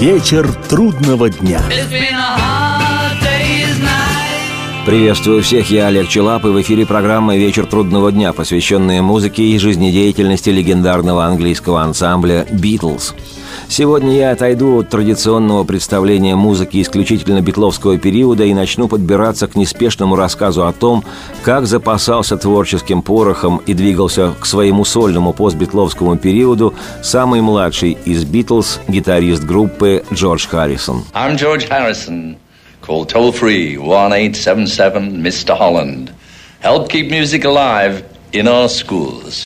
Вечер трудного дня. Приветствую всех, я Олег Челап, и в эфире программа «Вечер трудного дня», посвященная музыке и жизнедеятельности легендарного английского ансамбля «Битлз». Сегодня я отойду от традиционного представления музыки исключительно битловского периода и начну подбираться к неспешному рассказу о том, как запасался творческим порохом и двигался к своему сольному постбитловскому периоду самый младший из Битлз, гитарист группы Джордж Харрисон. I'm George Harrison. Call toll free 1 877 Mr. Holland. Help keep music alive in our schools.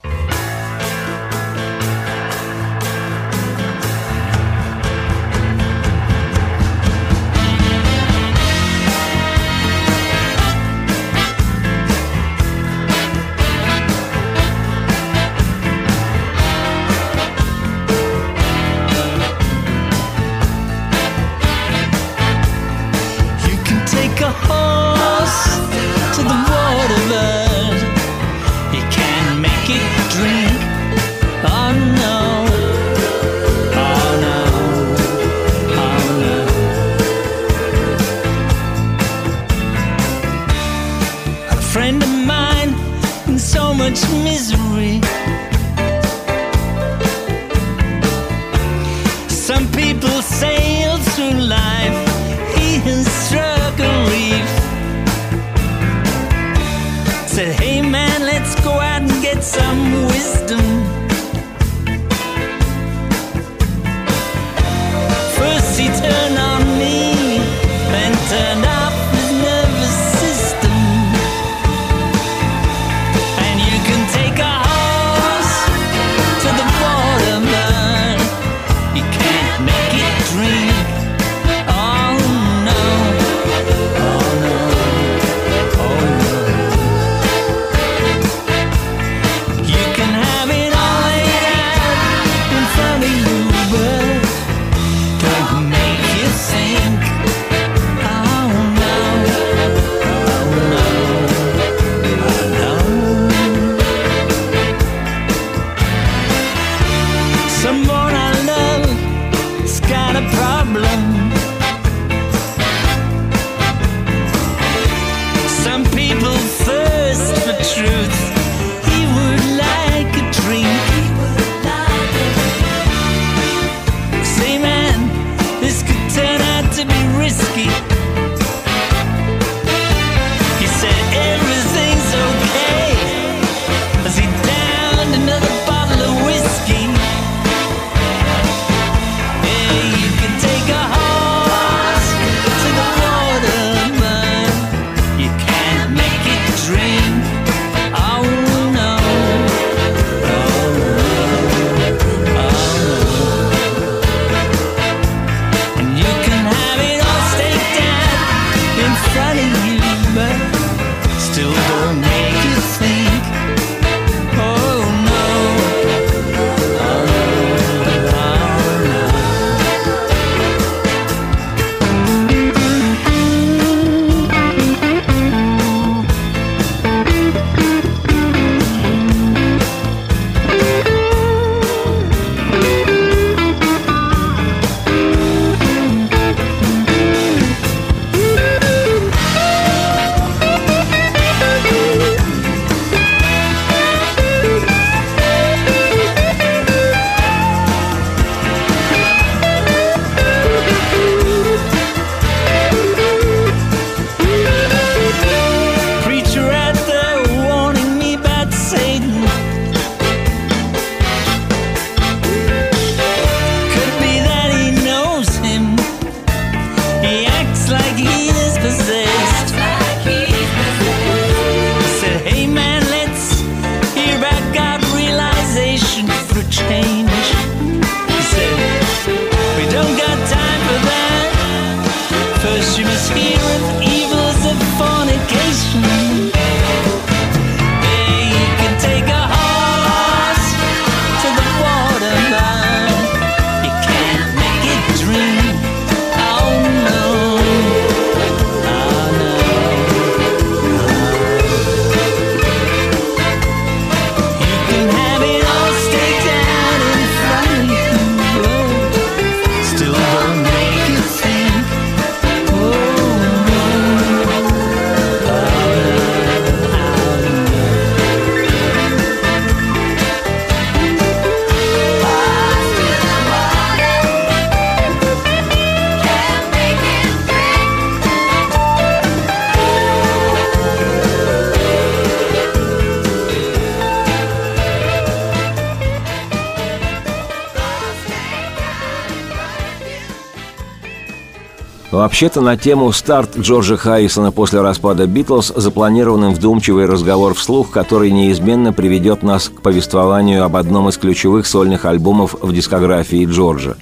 Вообще-то на тему «Старт» Джорджа Харрисона после распада «Битлз» запланирован вдумчивый разговор вслух, который неизменно приведет нас к повествованию об одном из ключевых сольных альбомов в дискографии Джорджа.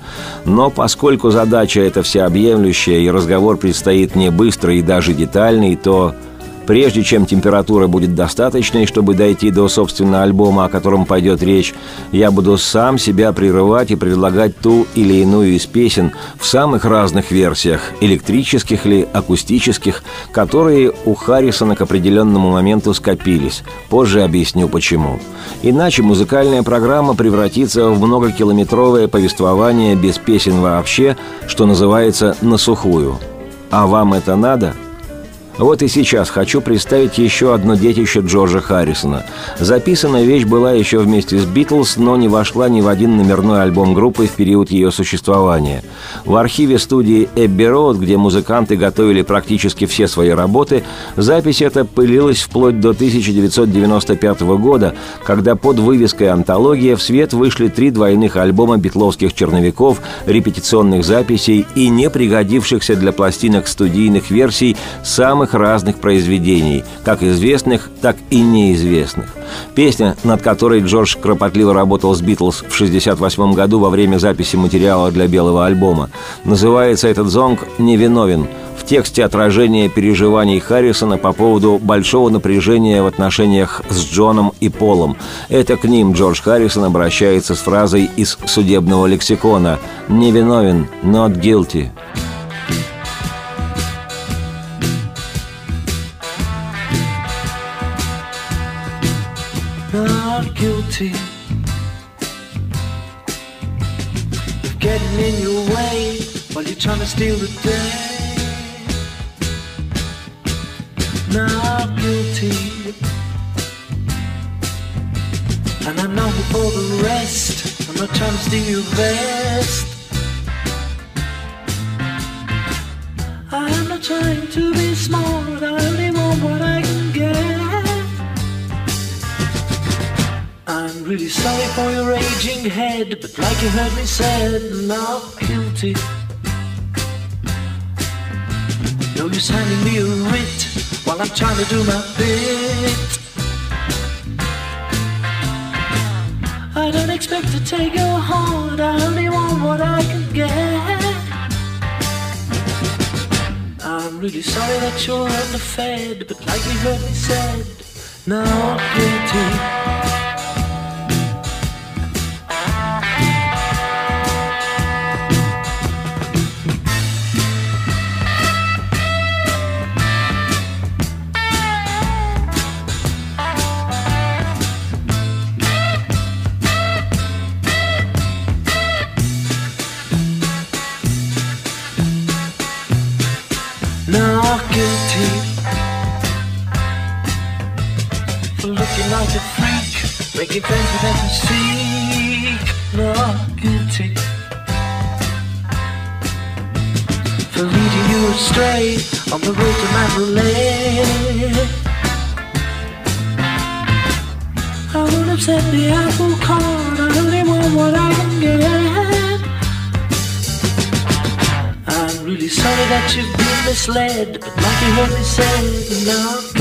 Но поскольку задача эта всеобъемлющая и разговор предстоит не быстрый и даже детальный, то Прежде чем температура будет достаточной, чтобы дойти до, собственно, альбома, о котором пойдет речь, я буду сам себя прерывать и предлагать ту или иную из песен в самых разных версиях, электрических ли, акустических, которые у Харрисона к определенному моменту скопились. Позже объясню почему. Иначе музыкальная программа превратится в многокилометровое повествование без песен вообще, что называется «на сухую». А вам это надо – вот и сейчас хочу представить еще одно детище Джорджа Харрисона. Записана вещь была еще вместе с «Битлз», но не вошла ни в один номерной альбом группы в период ее существования. В архиве студии «Эбби Роуд», где музыканты готовили практически все свои работы, запись эта пылилась вплоть до 1995 года, когда под вывеской «Антология» в свет вышли три двойных альбома битловских черновиков, репетиционных записей и не пригодившихся для пластинок студийных версий самых самых разных произведений, как известных, так и неизвестных. Песня, над которой Джордж кропотливо работал с «Битлз» в 1968 году во время записи материала для белого альбома. Называется этот зонг «Невиновен», в тексте отражение переживаний Харрисона по поводу большого напряжения в отношениях с Джоном и Полом. Это к ним Джордж Харрисон обращается с фразой из судебного лексикона «Невиновен, not guilty». Getting in your way while you're trying to steal the day. Not guilty, and I'm not for the rest. I'm not trying to steal your best. I'm not trying to be smart. I only want what I I'm really sorry for your raging head, but like you heard me said, not guilty. No use handing me a writ while I'm trying to do my bit. I don't expect to take your heart, I only want what I can get. I'm really sorry that you're underfed, but like you heard me said, not guilty. Not guilty For leading you astray on the road to Mandalay I have said the apple cart I only want what I can get I'm really sorry that you've been misled But like you heard me say,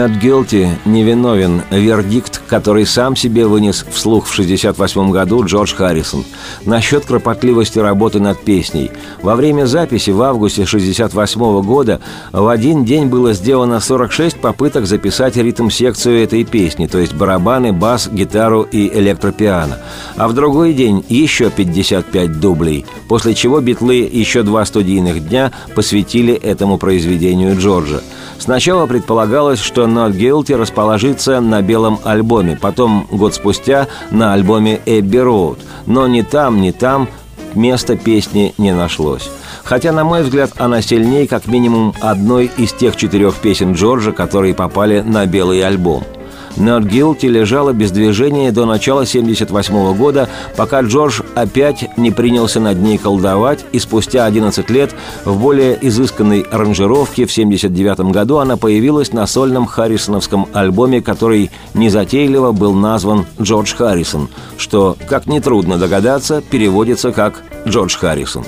Not guilty, невиновен, вердикт который сам себе вынес вслух в 1968 году Джордж Харрисон. Насчет кропотливости работы над песней. Во время записи в августе 1968 года в один день было сделано 46 попыток записать ритм-секцию этой песни, то есть барабаны, бас, гитару и электропиано. А в другой день еще 55 дублей, после чего битлы еще два студийных дня посвятили этому произведению Джорджа. Сначала предполагалось, что Not Guilty расположится на белом альбоме, потом, год спустя, на альбоме Эбби Роуд. Но ни там, ни там места песни не нашлось. Хотя, на мой взгляд, она сильнее как минимум одной из тех четырех песен Джорджа, которые попали на белый альбом – Not лежала без движения до начала 1978 года, пока Джордж опять не принялся над ней колдовать, и спустя 11 лет в более изысканной аранжировке в 1979 году она появилась на сольном Харрисоновском альбоме, который незатейливо был назван «Джордж Харрисон», что, как нетрудно догадаться, переводится как «Джордж Харрисон».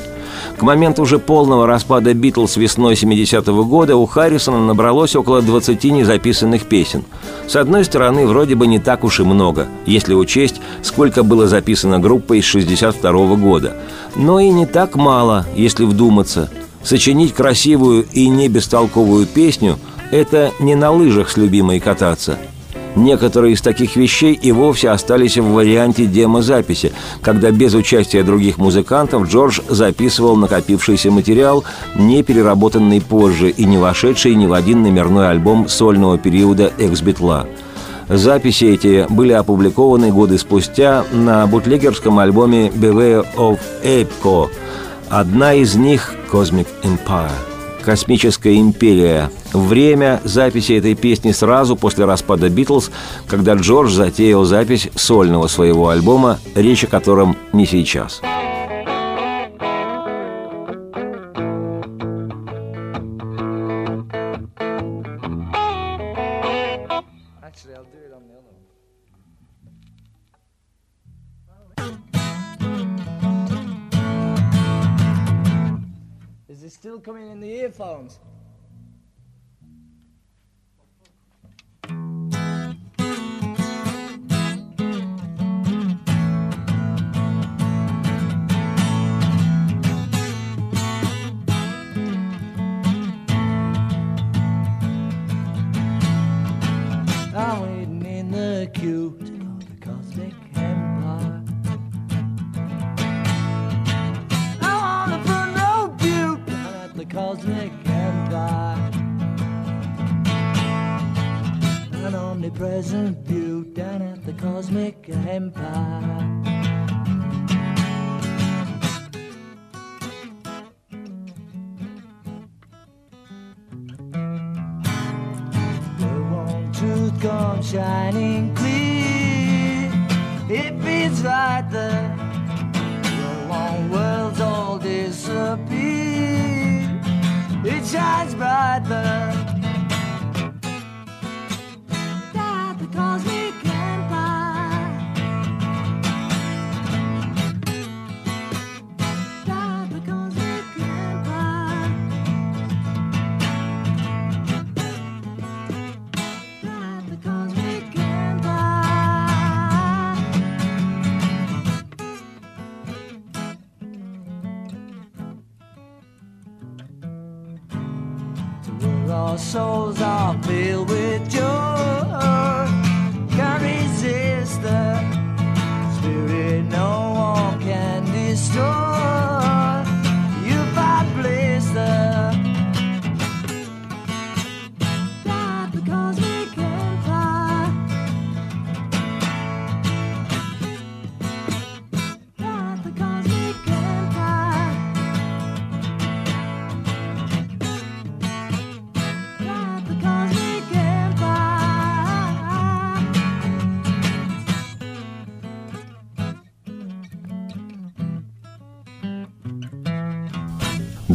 К моменту уже полного распада «Битлз» весной 70-го года у Харрисона набралось около 20 незаписанных песен. С одной стороны, вроде бы не так уж и много, если учесть, сколько было записано группой из 62 -го года. Но и не так мало, если вдуматься. Сочинить красивую и не бестолковую песню – это не на лыжах с любимой кататься – Некоторые из таких вещей и вовсе остались в варианте демозаписи, когда без участия других музыкантов Джордж записывал накопившийся материал, не переработанный позже и не вошедший ни в один номерной альбом сольного периода «Экс-Битла». Записи эти были опубликованы годы спустя на бутлегерском альбоме «Beware of Apeco». Одна из них «Cosmic Empire». «Космическая империя». Время записи этой песни сразу после распада «Битлз», когда Джордж затеял запись сольного своего альбома, речь о котором не сейчас. The.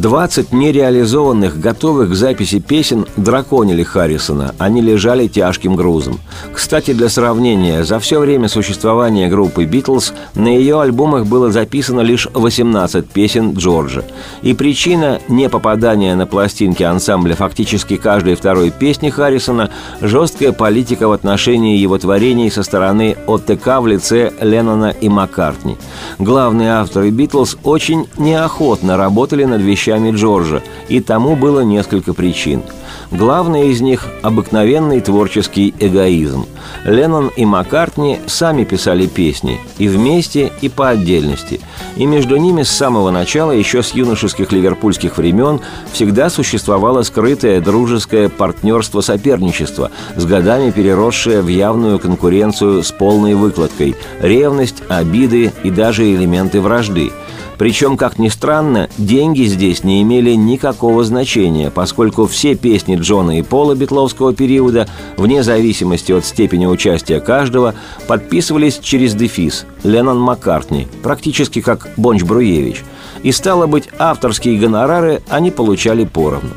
20 нереализованных, готовых к записи песен драконили Харрисона. Они лежали тяжким грузом. Кстати, для сравнения, за все время существования группы «Битлз» на ее альбомах было записано лишь 18 песен Джорджа. И причина непопадания на пластинки ансамбля фактически каждой второй песни Харрисона – жесткая политика в отношении его творений со стороны ОТК в лице Леннона и Маккартни. Главные авторы «Битлз» очень неохотно работали над вещами Джорджа, и тому было несколько причин. Главное из них – обыкновенный творческий эгоизм. Леннон и Маккартни сами писали песни, и вместе, и по отдельности. И между ними с самого начала, еще с юношеских ливерпульских времен, всегда существовало скрытое дружеское партнерство-соперничество, с годами переросшее в явную конкуренцию с полной выкладкой, ревность, обиды и даже элементы вражды – причем, как ни странно, деньги здесь не имели никакого значения, поскольку все песни Джона и Пола битловского периода, вне зависимости от степени участия каждого, подписывались через дефис «Леннон Маккартни», практически как Бонч Бруевич. И стало быть, авторские гонорары они получали поровну.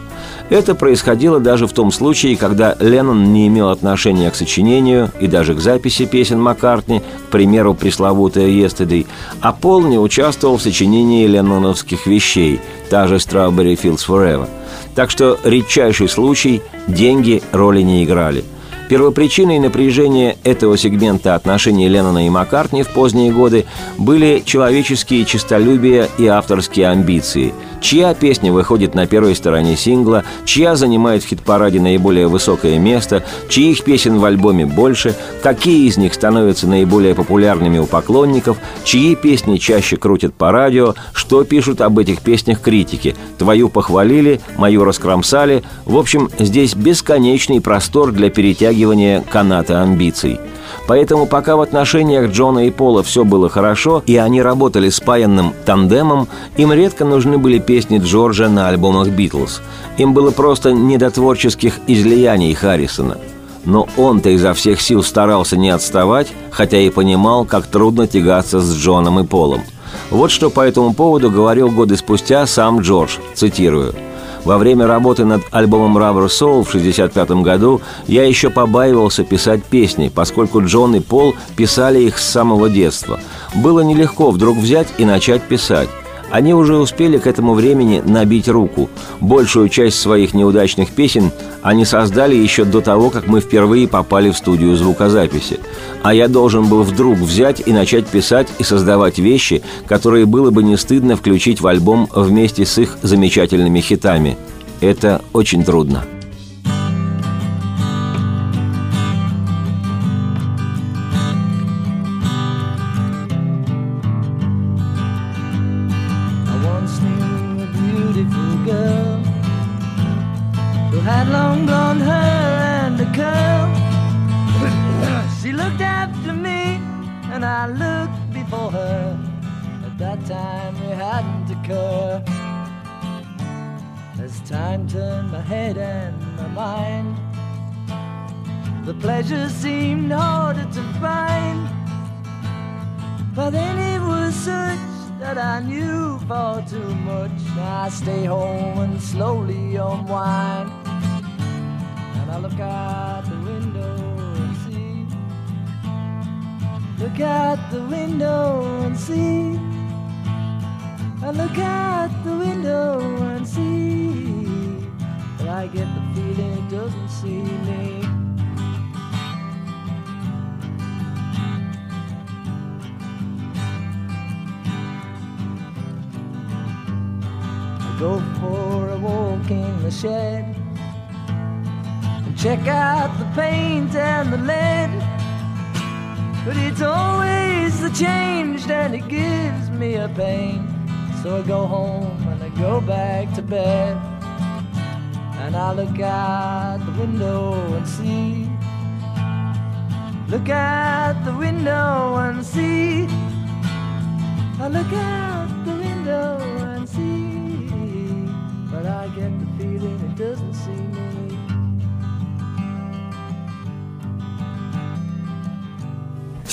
Это происходило даже в том случае, когда Леннон не имел отношения к сочинению и даже к записи песен Маккартни, к примеру, пресловутая «Yesterday», а Пол не участвовал в сочинении ленноновских вещей, та же «Strawberry Fields Forever». Так что редчайший случай – деньги роли не играли – Первопричиной напряжения этого сегмента отношений Леннона и Маккартни в поздние годы были человеческие честолюбия и авторские амбиции. Чья песня выходит на первой стороне сингла, чья занимает в хит-параде наиболее высокое место, чьих песен в альбоме больше, какие из них становятся наиболее популярными у поклонников, чьи песни чаще крутят по радио, что пишут об этих песнях критики. Твою похвалили, мою раскромсали. В общем, здесь бесконечный простор для перетягивания каната амбиций. Поэтому пока в отношениях Джона и Пола все было хорошо, и они работали спаянным тандемом, им редко нужны были песни Джорджа на альбомах «Битлз». Им было просто не до творческих излияний Харрисона. Но он-то изо всех сил старался не отставать, хотя и понимал, как трудно тягаться с Джоном и Полом. Вот что по этому поводу говорил годы спустя сам Джордж, цитирую – во время работы над альбомом Rubber Soul в 1965 году я еще побаивался писать песни, поскольку Джон и Пол писали их с самого детства. Было нелегко вдруг взять и начать писать. Они уже успели к этому времени набить руку. Большую часть своих неудачных песен они создали еще до того, как мы впервые попали в студию звукозаписи. А я должен был вдруг взять и начать писать и создавать вещи, которые было бы не стыдно включить в альбом вместе с их замечательными хитами. Это очень трудно. Mind, the pleasure seemed harder to find. But then it was such that I knew far too much. I stay home and slowly unwind. And I look out the window and see. Look out the window and see. I look out the window and see. But I get the it doesn't see me. I go for a walk in the shed and check out the paint and the lead. But it's always the changed and it gives me a pain. So I go home and I go back to bed. And I look out the window and see. Look out the window and see. I look out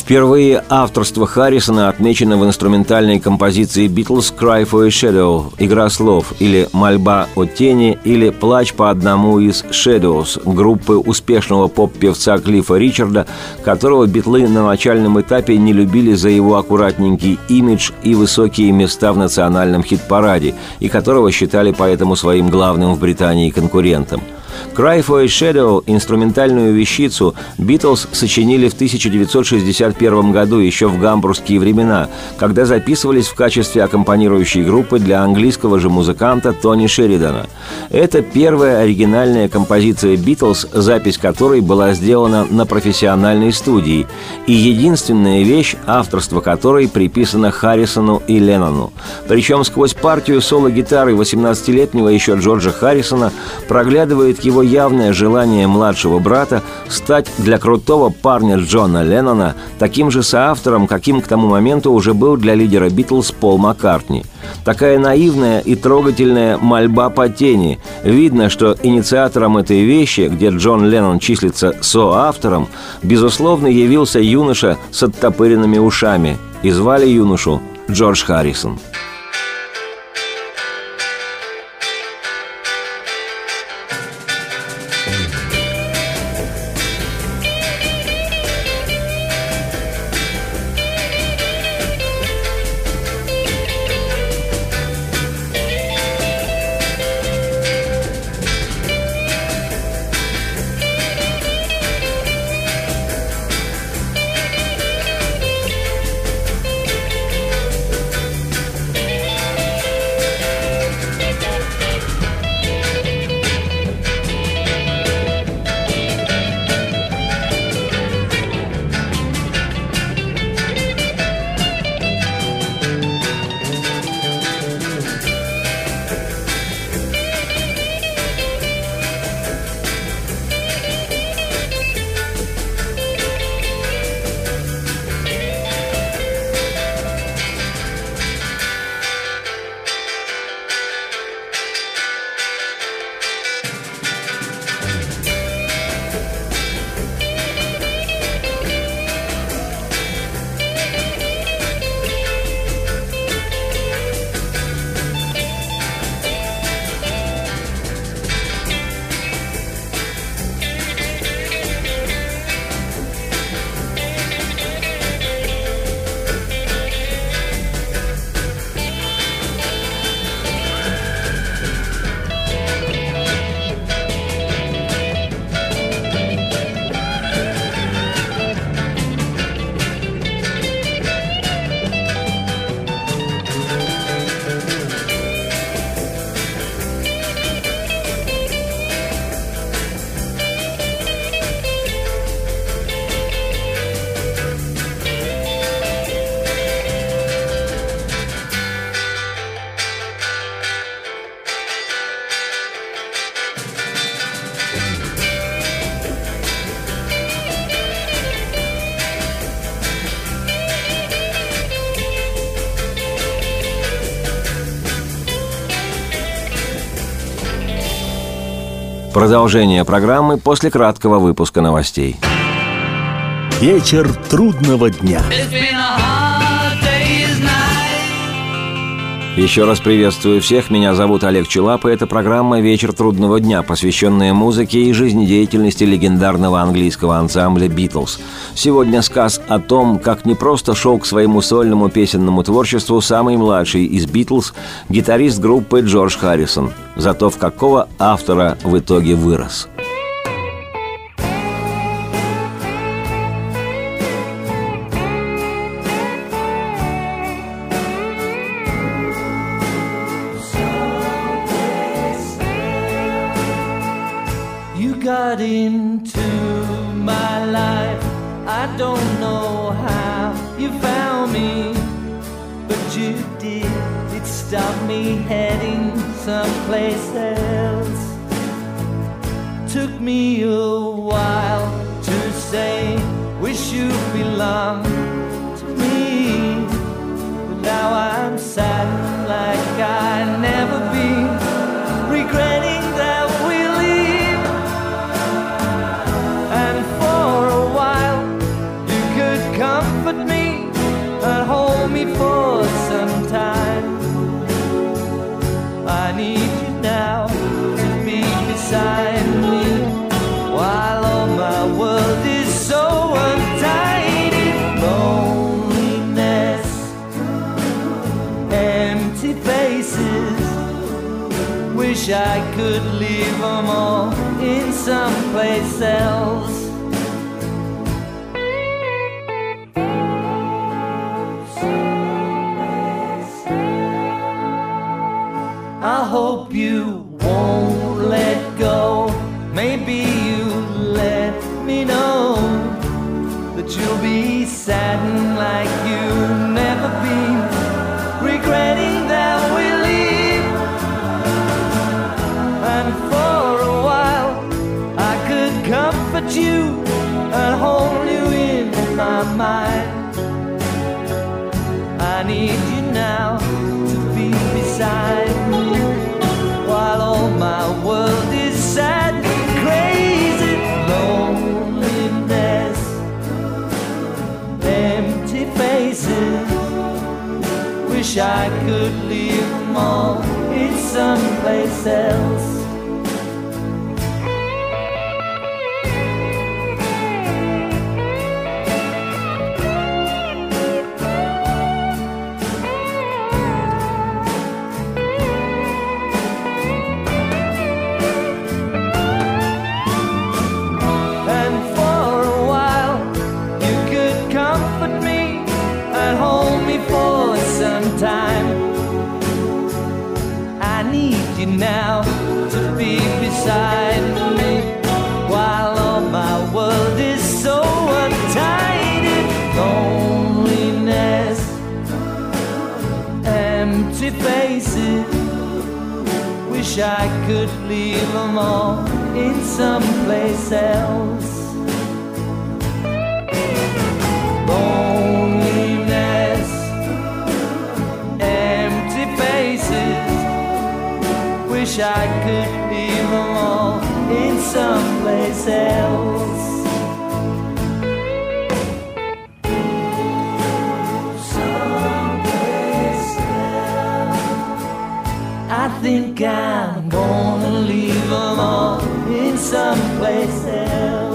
Впервые авторство Харрисона отмечено в инструментальной композиции «Beatles Cry for a Shadow» – «Игра слов» или «Мольба о тени» или «Плач по одному из Shadows» группы успешного поп-певца Клиффа Ричарда, которого битлы на начальном этапе не любили за его аккуратненький имидж и высокие места в национальном хит-параде, и которого считали поэтому своим главным в Британии конкурентом – «Cry for a Shadow» – инструментальную вещицу Битлз сочинили в 1961 году, еще в гамбургские времена, когда записывались в качестве аккомпанирующей группы для английского же музыканта Тони Шеридана. Это первая оригинальная композиция Битлз, запись которой была сделана на профессиональной студии, и единственная вещь, авторство которой приписано Харрисону и Леннону. Причем сквозь партию соло-гитары 18-летнего еще Джорджа Харрисона проглядывает его явное желание младшего брата стать для крутого парня Джона Леннона таким же соавтором, каким к тому моменту уже был для лидера Битлз Пол Маккартни. Такая наивная и трогательная мольба по тени. Видно, что инициатором этой вещи, где Джон Леннон числится соавтором, безусловно явился юноша с оттопыренными ушами. И звали юношу Джордж Харрисон. Продолжение программы после краткого выпуска новостей. Вечер трудного дня. Еще раз приветствую всех. Меня зовут Олег Челап, и это программа «Вечер трудного дня», посвященная музыке и жизнедеятельности легендарного английского ансамбля «Битлз». Сегодня сказ о том, как не просто шел к своему сольному песенному творчеству самый младший из «Битлз», гитарист группы Джордж Харрисон. Зато в какого автора в итоге вырос – heading someplace else. Took me a while to say, wish you belonged to me. But now I'm sad like I never Wish I could leave them all in someplace else. I hope you won't let go. Maybe you let me know that you'll be saddened like you've never been, regretting you and hold you in my mind. I need you now to be beside me while all my world is sad crazy. Loneliness, empty faces. Wish I could leave them all in someplace else. Someplace else.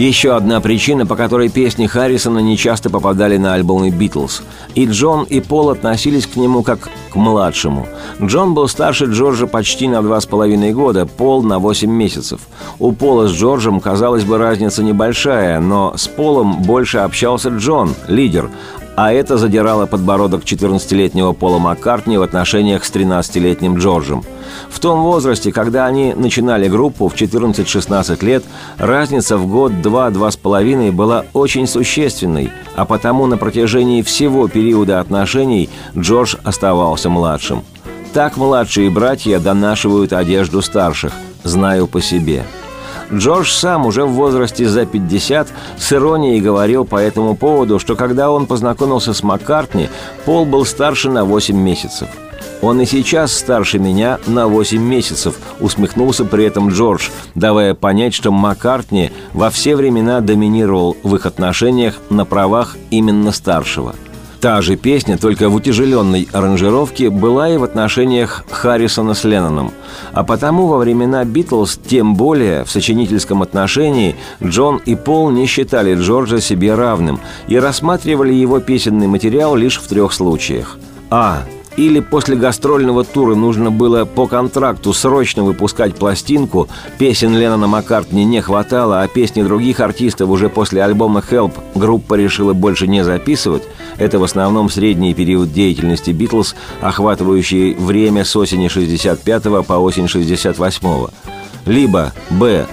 Еще одна причина, по которой песни Харрисона не часто попадали на альбомы «Битлз». И Джон, и Пол относились к нему как к младшему. Джон был старше Джорджа почти на два с половиной года, Пол на восемь месяцев. У Пола с Джорджем, казалось бы, разница небольшая, но с Полом больше общался Джон, лидер, а это задирало подбородок 14-летнего Пола Маккартни в отношениях с 13-летним Джорджем. В том возрасте, когда они начинали группу в 14-16 лет, разница в год, два, два с половиной была очень существенной, а потому на протяжении всего периода отношений Джордж оставался младшим. Так младшие братья донашивают одежду старших, знаю по себе. Джордж сам уже в возрасте за 50 с иронией говорил по этому поводу, что когда он познакомился с Маккартни, Пол был старше на 8 месяцев. «Он и сейчас старше меня на 8 месяцев», — усмехнулся при этом Джордж, давая понять, что Маккартни во все времена доминировал в их отношениях на правах именно старшего – Та же песня, только в утяжеленной аранжировке, была и в отношениях Харрисона с Ленноном. А потому во времена «Битлз», тем более в сочинительском отношении, Джон и Пол не считали Джорджа себе равным и рассматривали его песенный материал лишь в трех случаях. А. Или после гастрольного тура нужно было по контракту срочно выпускать пластинку, песен Леннона Маккартни не хватало, а песни других артистов уже после альбома «Help» группа решила больше не записывать, это в основном средний период деятельности «Битлз», охватывающий время с осени 65 по осень 68 -го. Либо «Б»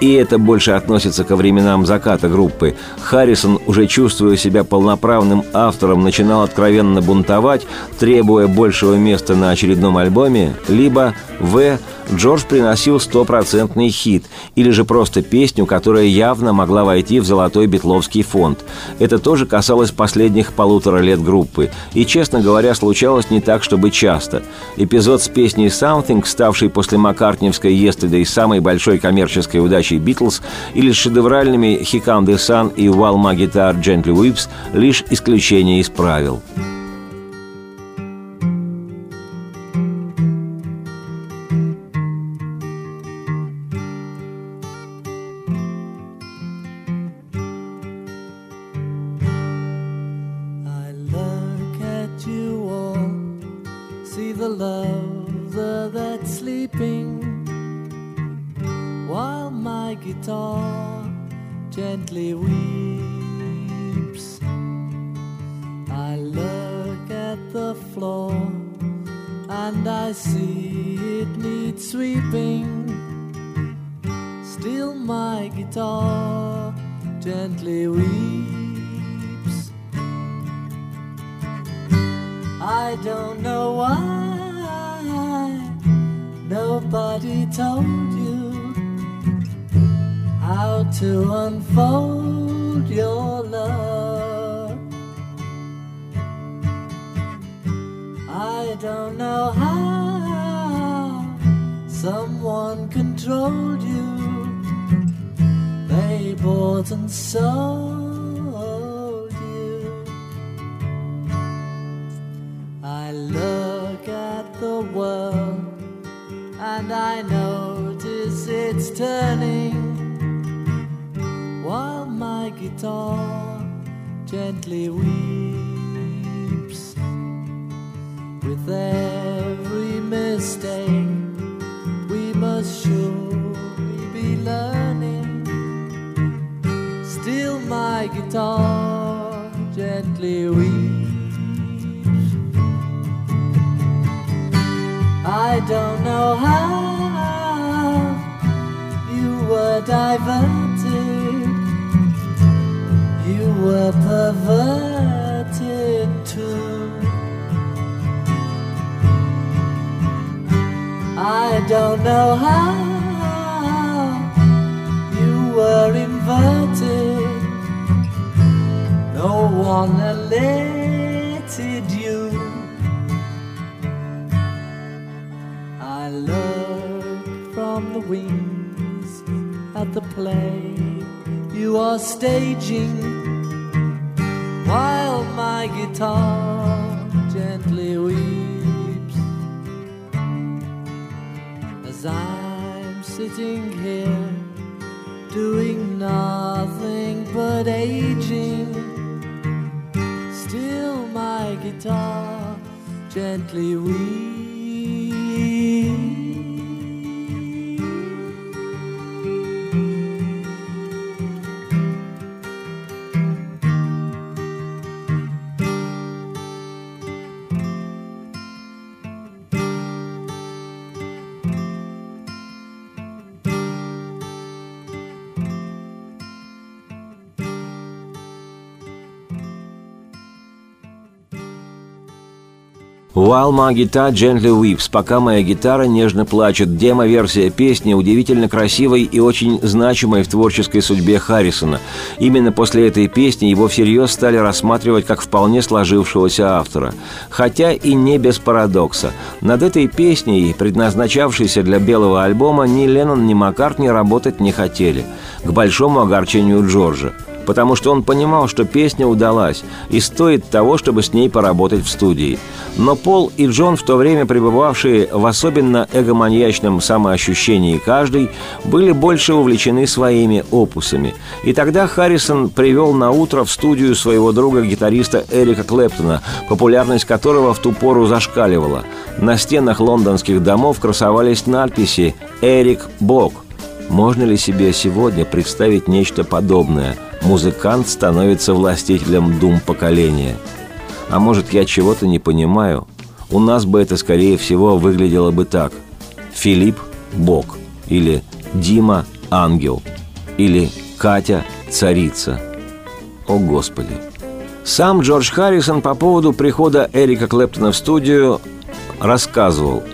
и это больше относится ко временам заката группы. Харрисон, уже чувствуя себя полноправным автором, начинал откровенно бунтовать, требуя большего места на очередном альбоме, либо В. Джордж приносил стопроцентный хит, или же просто песню, которая явно могла войти в золотой битловский фонд. Это тоже касалось последних полутора лет группы, и, честно говоря, случалось не так, чтобы часто. Эпизод с песней «Something», ставший после Маккартневской «Yesterday» самой большой коммерческой удачей «Битлз», или с шедевральными «He Come the Sun» и «While My Guitar Gently Weeps» лишь исключение из правил. I see it needs sweeping. Still, my guitar gently weeps. I don't know why nobody told you how to unfold your love. I don't know how someone controlled you. They bought and sold you. I look at the world and I notice it's turning while my guitar gently weeps. With every mistake, my guitar gently weeps. I don't know how you were diverted, you were perverted too. I don't know how you were inverted. No one alerted you. I look from the wings at the play you are staging while my guitar gently weeps as I'm sitting here doing nothing but aging. Guitar gently weeps. While my guitar gently weeps, пока моя гитара нежно плачет. Демо-версия песни удивительно красивой и очень значимой в творческой судьбе Харрисона. Именно после этой песни его всерьез стали рассматривать как вполне сложившегося автора. Хотя и не без парадокса. Над этой песней, предназначавшейся для белого альбома, ни Леннон, ни Маккартни работать не хотели. К большому огорчению Джорджа потому что он понимал, что песня удалась и стоит того, чтобы с ней поработать в студии. Но Пол и Джон, в то время пребывавшие в особенно эгоманьячном самоощущении каждый, были больше увлечены своими опусами. И тогда Харрисон привел на утро в студию своего друга-гитариста Эрика Клэптона, популярность которого в ту пору зашкаливала. На стенах лондонских домов красовались надписи «Эрик Бог». Можно ли себе сегодня представить нечто подобное – музыкант становится властителем дум поколения. А может, я чего-то не понимаю? У нас бы это, скорее всего, выглядело бы так. Филипп – Бог. Или Дима – Ангел. Или Катя – Царица. О, Господи! Сам Джордж Харрисон по поводу прихода Эрика Клэптона в студию рассказывал –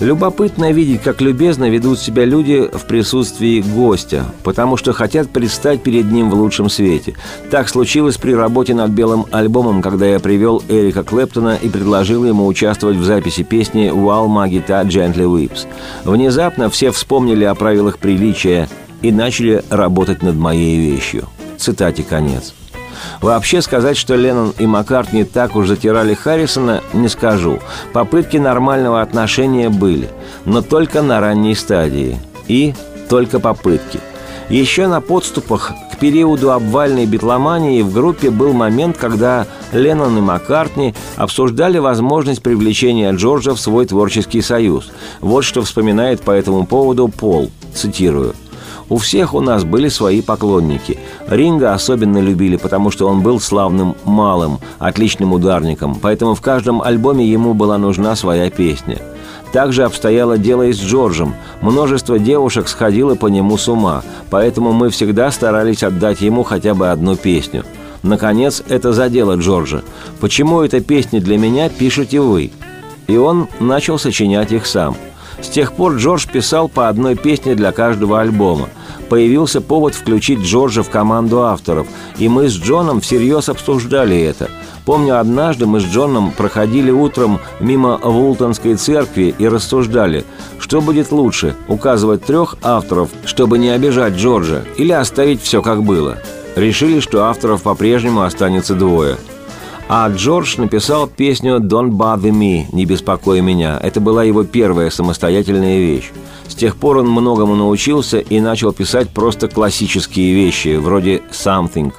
Любопытно видеть, как любезно ведут себя люди в присутствии гостя, потому что хотят предстать перед ним в лучшем свете. Так случилось при работе над белым альбомом, когда я привел Эрика Клэптона и предложил ему участвовать в записи песни «While my guitar gently weeps». Внезапно все вспомнили о правилах приличия и начали работать над моей вещью. Цитате конец. Вообще сказать, что Леннон и Маккартни так уж затирали Харрисона, не скажу. Попытки нормального отношения были, но только на ранней стадии. И только попытки. Еще на подступах к периоду обвальной битломании в группе был момент, когда Леннон и Маккартни обсуждали возможность привлечения Джорджа в свой творческий союз. Вот что вспоминает по этому поводу Пол, цитирую. У всех у нас были свои поклонники. Ринга особенно любили, потому что он был славным малым, отличным ударником, поэтому в каждом альбоме ему была нужна своя песня. Также обстояло дело и с Джорджем. Множество девушек сходило по нему с ума, поэтому мы всегда старались отдать ему хотя бы одну песню. Наконец, это задело Джорджа. «Почему эта песня для меня пишете вы?» И он начал сочинять их сам. С тех пор Джордж писал по одной песне для каждого альбома. Появился повод включить Джорджа в команду авторов, и мы с Джоном всерьез обсуждали это – Помню, однажды мы с Джоном проходили утром мимо Вултонской церкви и рассуждали, что будет лучше – указывать трех авторов, чтобы не обижать Джорджа, или оставить все как было. Решили, что авторов по-прежнему останется двое. А Джордж написал песню «Don't bother me» – «Не беспокой меня». Это была его первая самостоятельная вещь. С тех пор он многому научился и начал писать просто классические вещи, вроде «Something».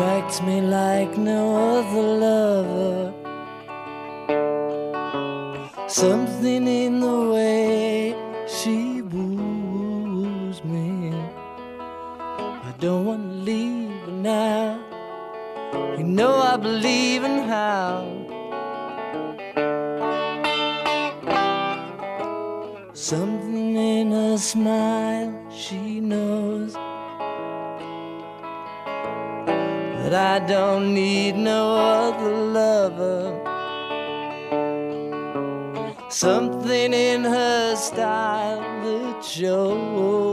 Attracts me like no other lover. Something in the way she woos me. I don't want to leave now. You know I believe in how. Something in her smile, I don't need no other lover. Something in her style that shows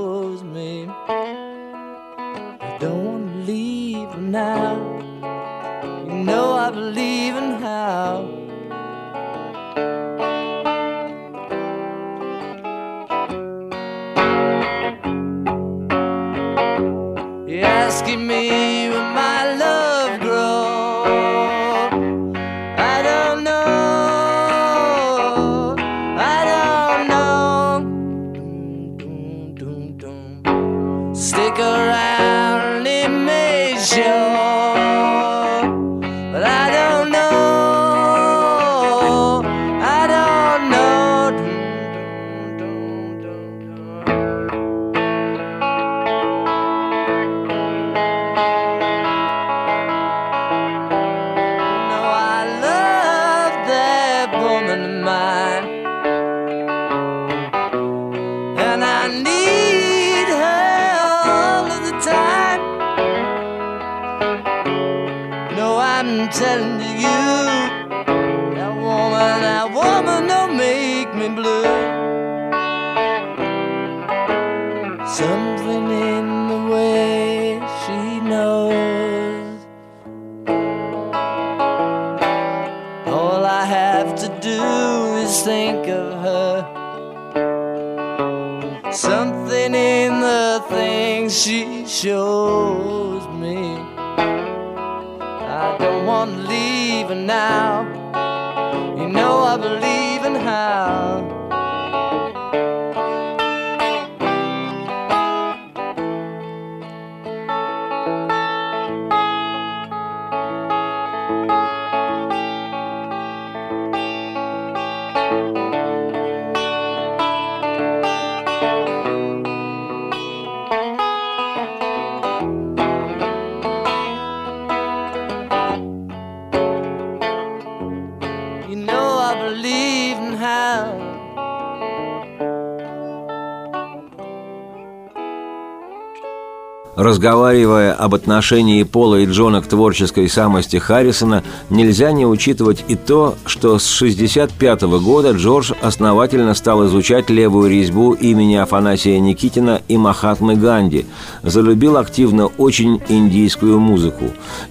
Разговаривая об отношении Пола и Джона к творческой самости Харрисона, нельзя не учитывать и то, что с 1965 года Джордж основательно стал изучать левую резьбу имени Афанасия Никитина и Махатмы Ганди, залюбил активно очень индийскую музыку.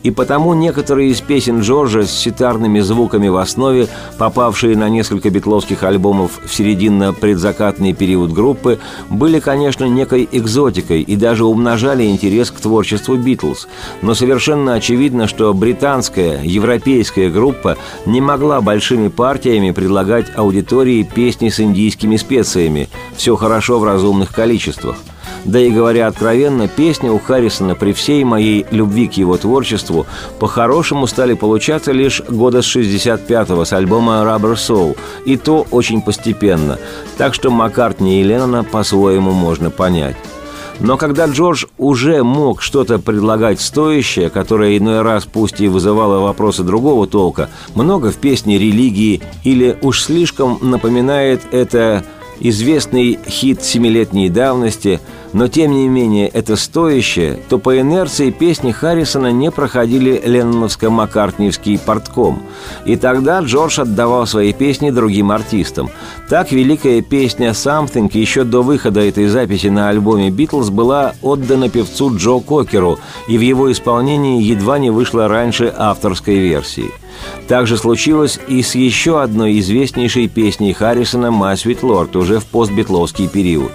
И потому некоторые из песен Джорджа с ситарными звуками в основе, попавшие на несколько битловских альбомов в серединно-предзакатный период группы, были, конечно, некой экзотикой и даже умножали интерес к творчеству Битлз, но совершенно очевидно, что британская, европейская группа не могла большими партиями предлагать аудитории песни с индийскими специями «Все хорошо в разумных количествах». Да и говоря откровенно, песни у Харрисона при всей моей любви к его творчеству по-хорошему стали получаться лишь года с 65-го с альбома «Rubber Soul», и то очень постепенно, так что Маккартни и Леннона по-своему можно понять. Но когда Джордж уже мог что-то предлагать стоящее, которое иной раз пусть и вызывало вопросы другого толка, много в песне религии или уж слишком напоминает это известный хит семилетней давности, но тем не менее это стоящее, то по инерции песни Харрисона не проходили ленноновско-маккартниевский портком. И тогда Джордж отдавал свои песни другим артистам. Так великая песня «Something» еще до выхода этой записи на альбоме «Битлз» была отдана певцу Джо Кокеру, и в его исполнении едва не вышла раньше авторской версии – так же случилось и с еще одной известнейшей песней Харрисона «My Sweet Lord» уже в постбитловский период.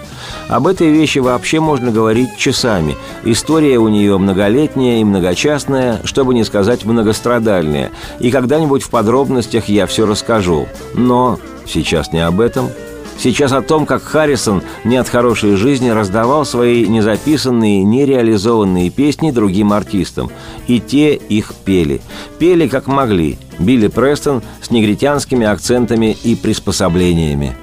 Об этой вещи вообще можно говорить часами. История у нее многолетняя и многочастная, чтобы не сказать многострадальная. И когда-нибудь в подробностях я все расскажу. Но сейчас не об этом – Сейчас о том, как Харрисон не от хорошей жизни раздавал свои незаписанные, нереализованные песни другим артистам. И те их пели. Пели как могли. Билли Престон с негритянскими акцентами и приспособлениями.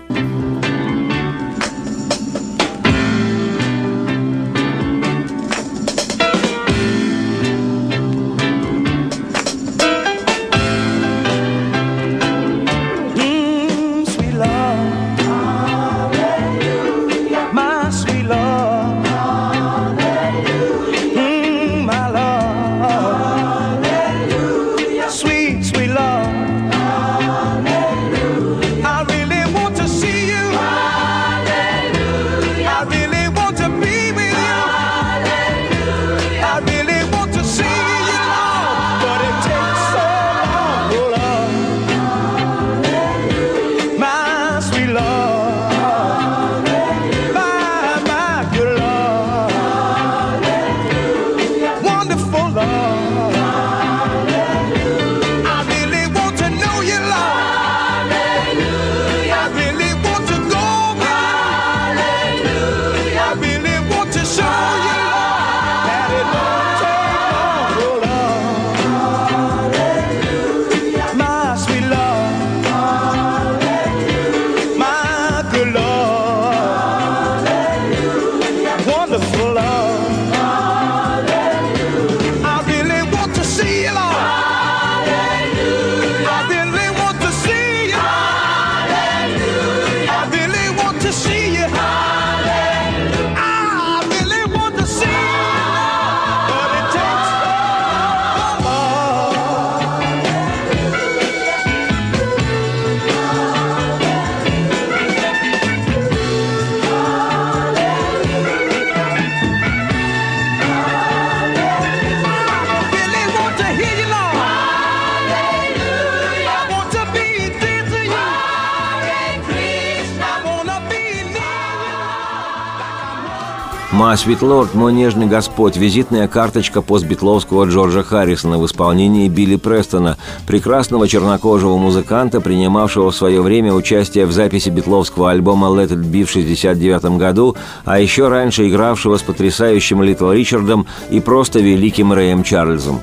You. «My Sweet Lord, мой нежный Господь» – визитная карточка постбитловского Джорджа Харрисона в исполнении Билли Престона, прекрасного чернокожего музыканта, принимавшего в свое время участие в записи битловского альбома «Let It Be» в 1969 году, а еще раньше игравшего с потрясающим Литл Ричардом и просто великим Рэем Чарльзом.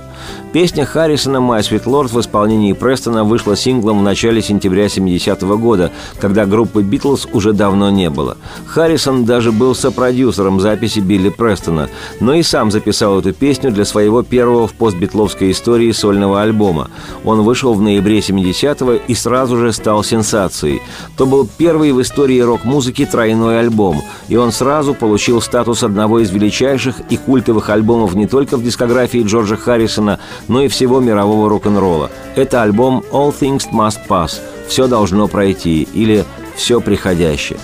Песня Харрисона «My Sweet Lord» в исполнении Престона вышла синглом в начале сентября 70-го года, когда группы «Битлз» уже давно не было. Харрисон даже был сопродюсером записи Билли Престона, но и сам записал эту песню для своего первого в постбитловской истории сольного альбома. Он вышел в ноябре 70-го и сразу же стал сенсацией. То был первый в истории рок-музыки тройной альбом, и он сразу получил статус одного из величайших и культовых альбомов не только в дискографии Джорджа Харрисона, но и всего мирового рок-н-ролла. Это альбом «All Things Must Pass» – «Все должно пройти» или «Все приходящее».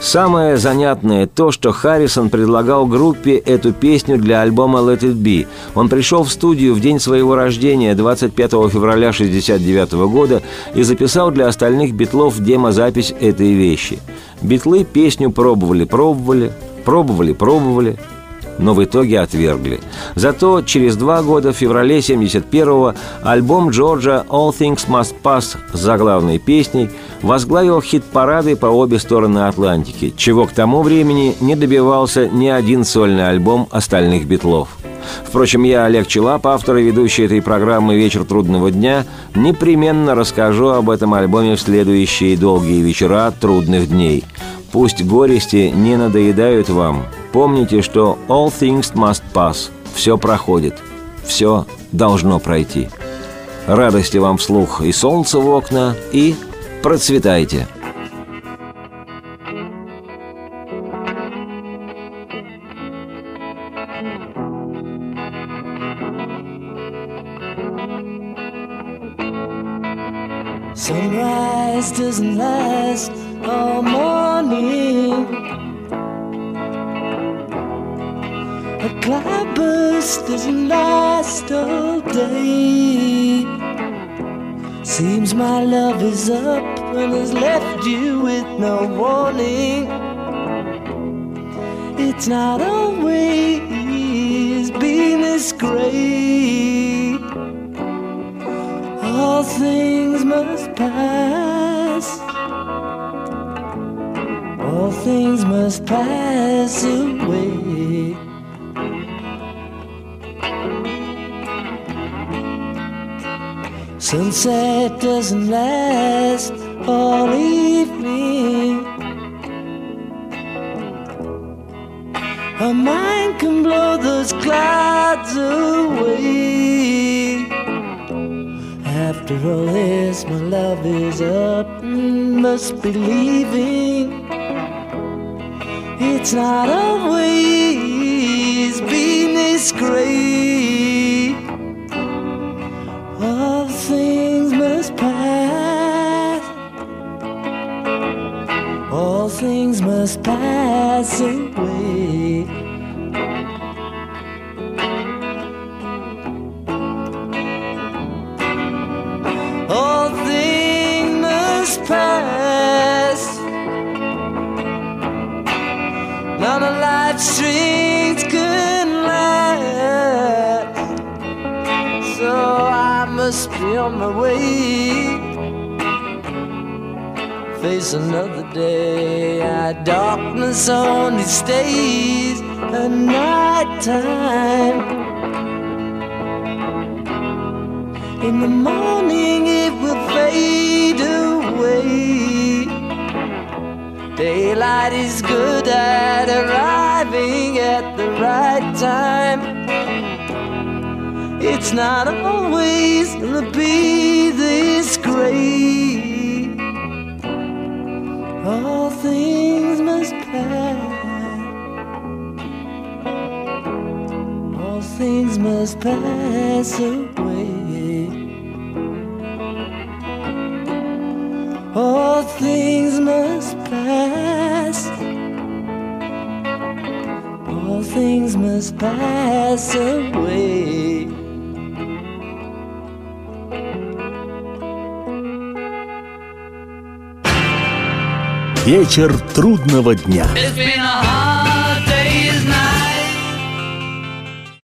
Самое занятное то, что Харрисон предлагал группе эту песню для альбома «Let It Be». Он пришел в студию в день своего рождения, 25 февраля 1969 года, и записал для остальных битлов демозапись этой вещи. Битлы песню пробовали-пробовали, пробовали-пробовали, но в итоге отвергли. Зато через два года, в феврале 71-го, альбом Джорджа «All Things Must Pass» с заглавной песней возглавил хит-парады по обе стороны Атлантики, чего к тому времени не добивался ни один сольный альбом остальных битлов. Впрочем, я, Олег Челап, автор и ведущий этой программы «Вечер трудного дня», непременно расскажу об этом альбоме в следующие долгие вечера трудных дней. Пусть горести не надоедают вам. Помните, что «all things must pass» – все проходит, все должно пройти. Радости вам вслух и солнце в окна, и процветайте! Sunrise doesn't last all morning. Cloudburst doesn't last all day. Seems my love is up and has left you with no warning. It's not always been this great. All things must pass. All things must pass away. Sunset doesn't last all evening. A mind can blow those clouds away. After all this, my love is up, and must be leaving. It's not always been this great. Things must pass away. All things must pass. None of life's strings can last. So I must be on my way. Face another day. Our darkness only stays at night time. In the morning it will fade away. Daylight is good at arriving at the right time. It's not always gonna be this great. All things must pass. All things must pass away. All things must pass. All things must pass away. Вечер трудного дня.